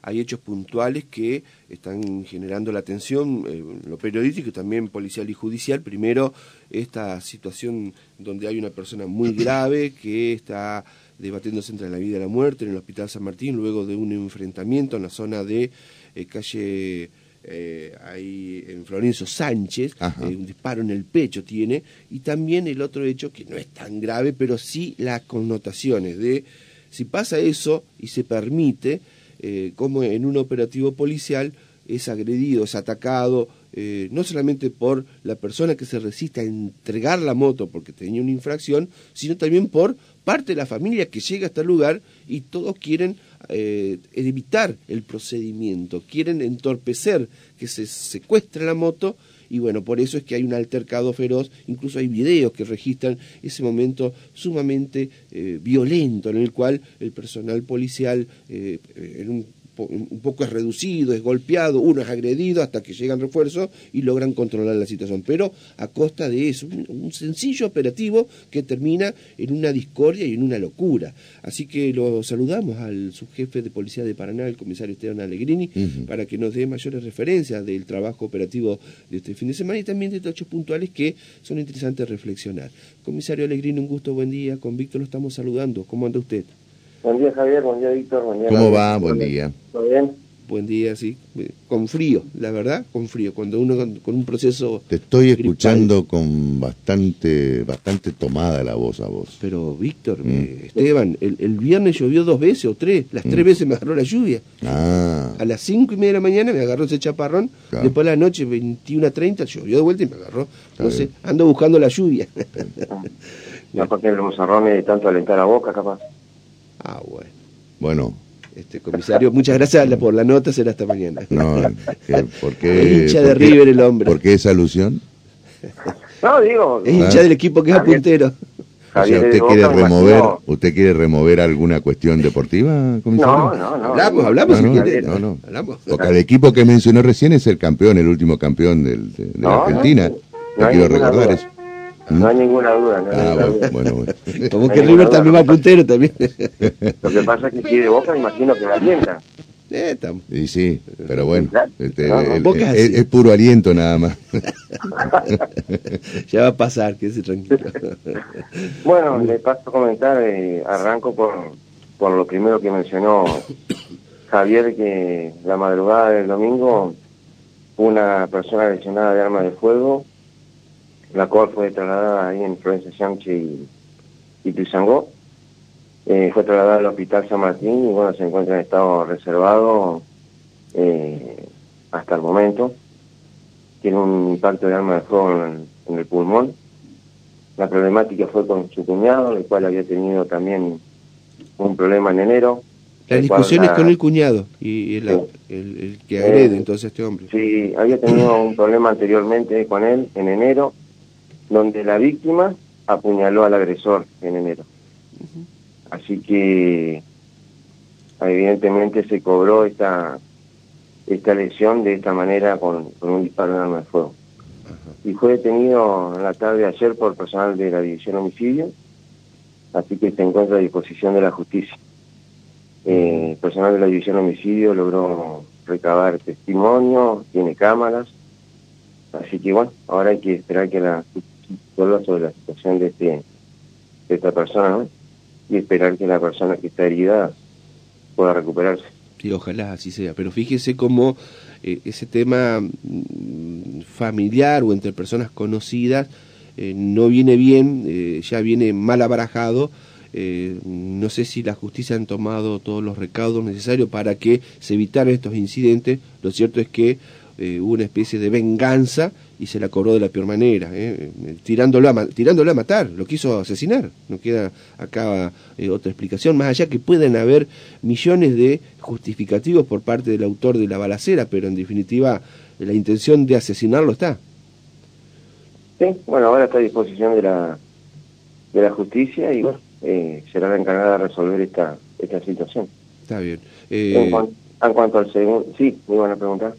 hay hechos puntuales que están generando la atención, eh, lo periodístico, también policial y judicial. Primero, esta situación donde hay una persona muy grave que está debatiéndose entre la vida y la muerte en el Hospital San Martín, luego de un enfrentamiento en la zona de eh, calle... Eh, ahí en Florencio Sánchez, un disparo en el pecho tiene, y también el otro hecho que no es tan grave, pero sí las connotaciones de si pasa eso y se permite, eh, como en un operativo policial es agredido, es atacado, eh, no solamente por la persona que se resiste a entregar la moto porque tenía una infracción, sino también por parte de la familia que llega a este lugar y todos quieren eh, evitar el procedimiento, quieren entorpecer que se secuestre la moto y bueno, por eso es que hay un altercado feroz, incluso hay videos que registran ese momento sumamente eh, violento en el cual el personal policial en un un poco es reducido, es golpeado, uno es agredido hasta que llegan refuerzos y logran controlar la situación. Pero a costa de eso, un, sencillo operativo que termina en una discordia y en una locura. Así que lo saludamos al subjefe de policía de Paraná, el comisario Esteban Allegrini, para que nos dé mayores referencias del trabajo operativo de este fin de semana y también de estos hechos puntuales que son interesantes reflexionar. Comisario Allegrini, un gusto, buen día. Con Víctor lo estamos saludando. ¿Cómo anda usted? Buen día, Javier. Buen día, Víctor. Buen día. ¿Cómo va? Buen día. ¿Todo bien? Buen día, sí. Con frío, la verdad, con frío. Cuando uno con, un proceso. Te estoy escuchando con bastante bastante tomada la voz a vos. Pero, Víctor, mm. eh, Esteban, el, viernes llovió dos veces o tres. Las tres mm. veces me agarró la lluvia. Ah. A las cinco y media de la mañana me agarró ese chaparrón. Después de la noche, 21 a 30, llovió de vuelta y me agarró. no sé, ando buscando la lluvia. no, porque los de tanto alentar a boca, capaz. Ah, bueno. Bueno. Este comisario, muchas gracias por la nota, será hasta mañana. No, ¿por qué? hincha de River el hombre. ¿Por qué esa alusión? No, digo. Es hincha del equipo que es puntero. O sea, ¿usted quiere remover, usted quiere remover alguna cuestión deportiva, comisario? No, no, no. Hablamos, hablamos no, si no, no, Hablamos. Porque el equipo que mencionó recién es el campeón, el último campeón del, de, la Argentina. No, quiero recordar eso. No hay ninguna duda. No ah, bueno, bueno, bueno. Como que River también va puntero también. Lo que pasa es que si de Boca imagino que la alienta. Eh, y sí, pero bueno, este, es, puro aliento nada más. ya va a pasar, que se tranquilo. bueno, le paso a comentar, eh, arranco por, por lo primero que mencionó Javier, que la madrugada del domingo una persona lesionada de arma de fuego la cual fue trasladada ahí en Florencia Sánchez y, y eh, fue trasladada al Hospital San Martín y bueno, se encuentra en estado reservado eh, hasta el momento. Tiene un impacto de arma de fuego en, el pulmón. La problemática fue con su cuñado, el cual había tenido también un problema en enero. La discusión es con el cuñado y el, el, que agrede eh, entonces a este hombre. Sí, había tenido un problema anteriormente con él en enero donde la víctima apuñaló al agresor en enero. Así que evidentemente se cobró esta esta lesión de esta manera con, un disparo de arma de fuego. Y fue detenido en la tarde de ayer por personal de la División Homicidio, así que se encuentra a disposición de la justicia. Eh, personal de la División Homicidio logró recabar testimonio, tiene cámaras, así que bueno, ahora hay que esperar que la justicia solo sobre la situación de, este, esta persona, Y esperar que la persona que está herida pueda recuperarse. Sí, ojalá así sea. Pero fíjese cómo eh, ese tema mm, familiar o entre personas conocidas eh, no viene bien, eh, ya viene mal abarajado. no sé si la justicia han tomado todos los recaudos necesarios para que se evitaran estos incidentes. Lo cierto es que hubo una especie de venganza y se la cobró de la peor manera, ¿eh? tirándolo, a, tirándolo a matar, lo quiso asesinar. No queda acá eh, otra explicación, más allá que pueden haber millones de justificativos por parte del autor de la balacera, pero en definitiva la intención de asesinarlo está. Sí, bueno, ahora está a disposición de la, de la justicia y bueno, eh, será la encargada de resolver esta, esta situación. Está bien. En, cuanto, en cuanto al segundo, sí, muy buena pregunta.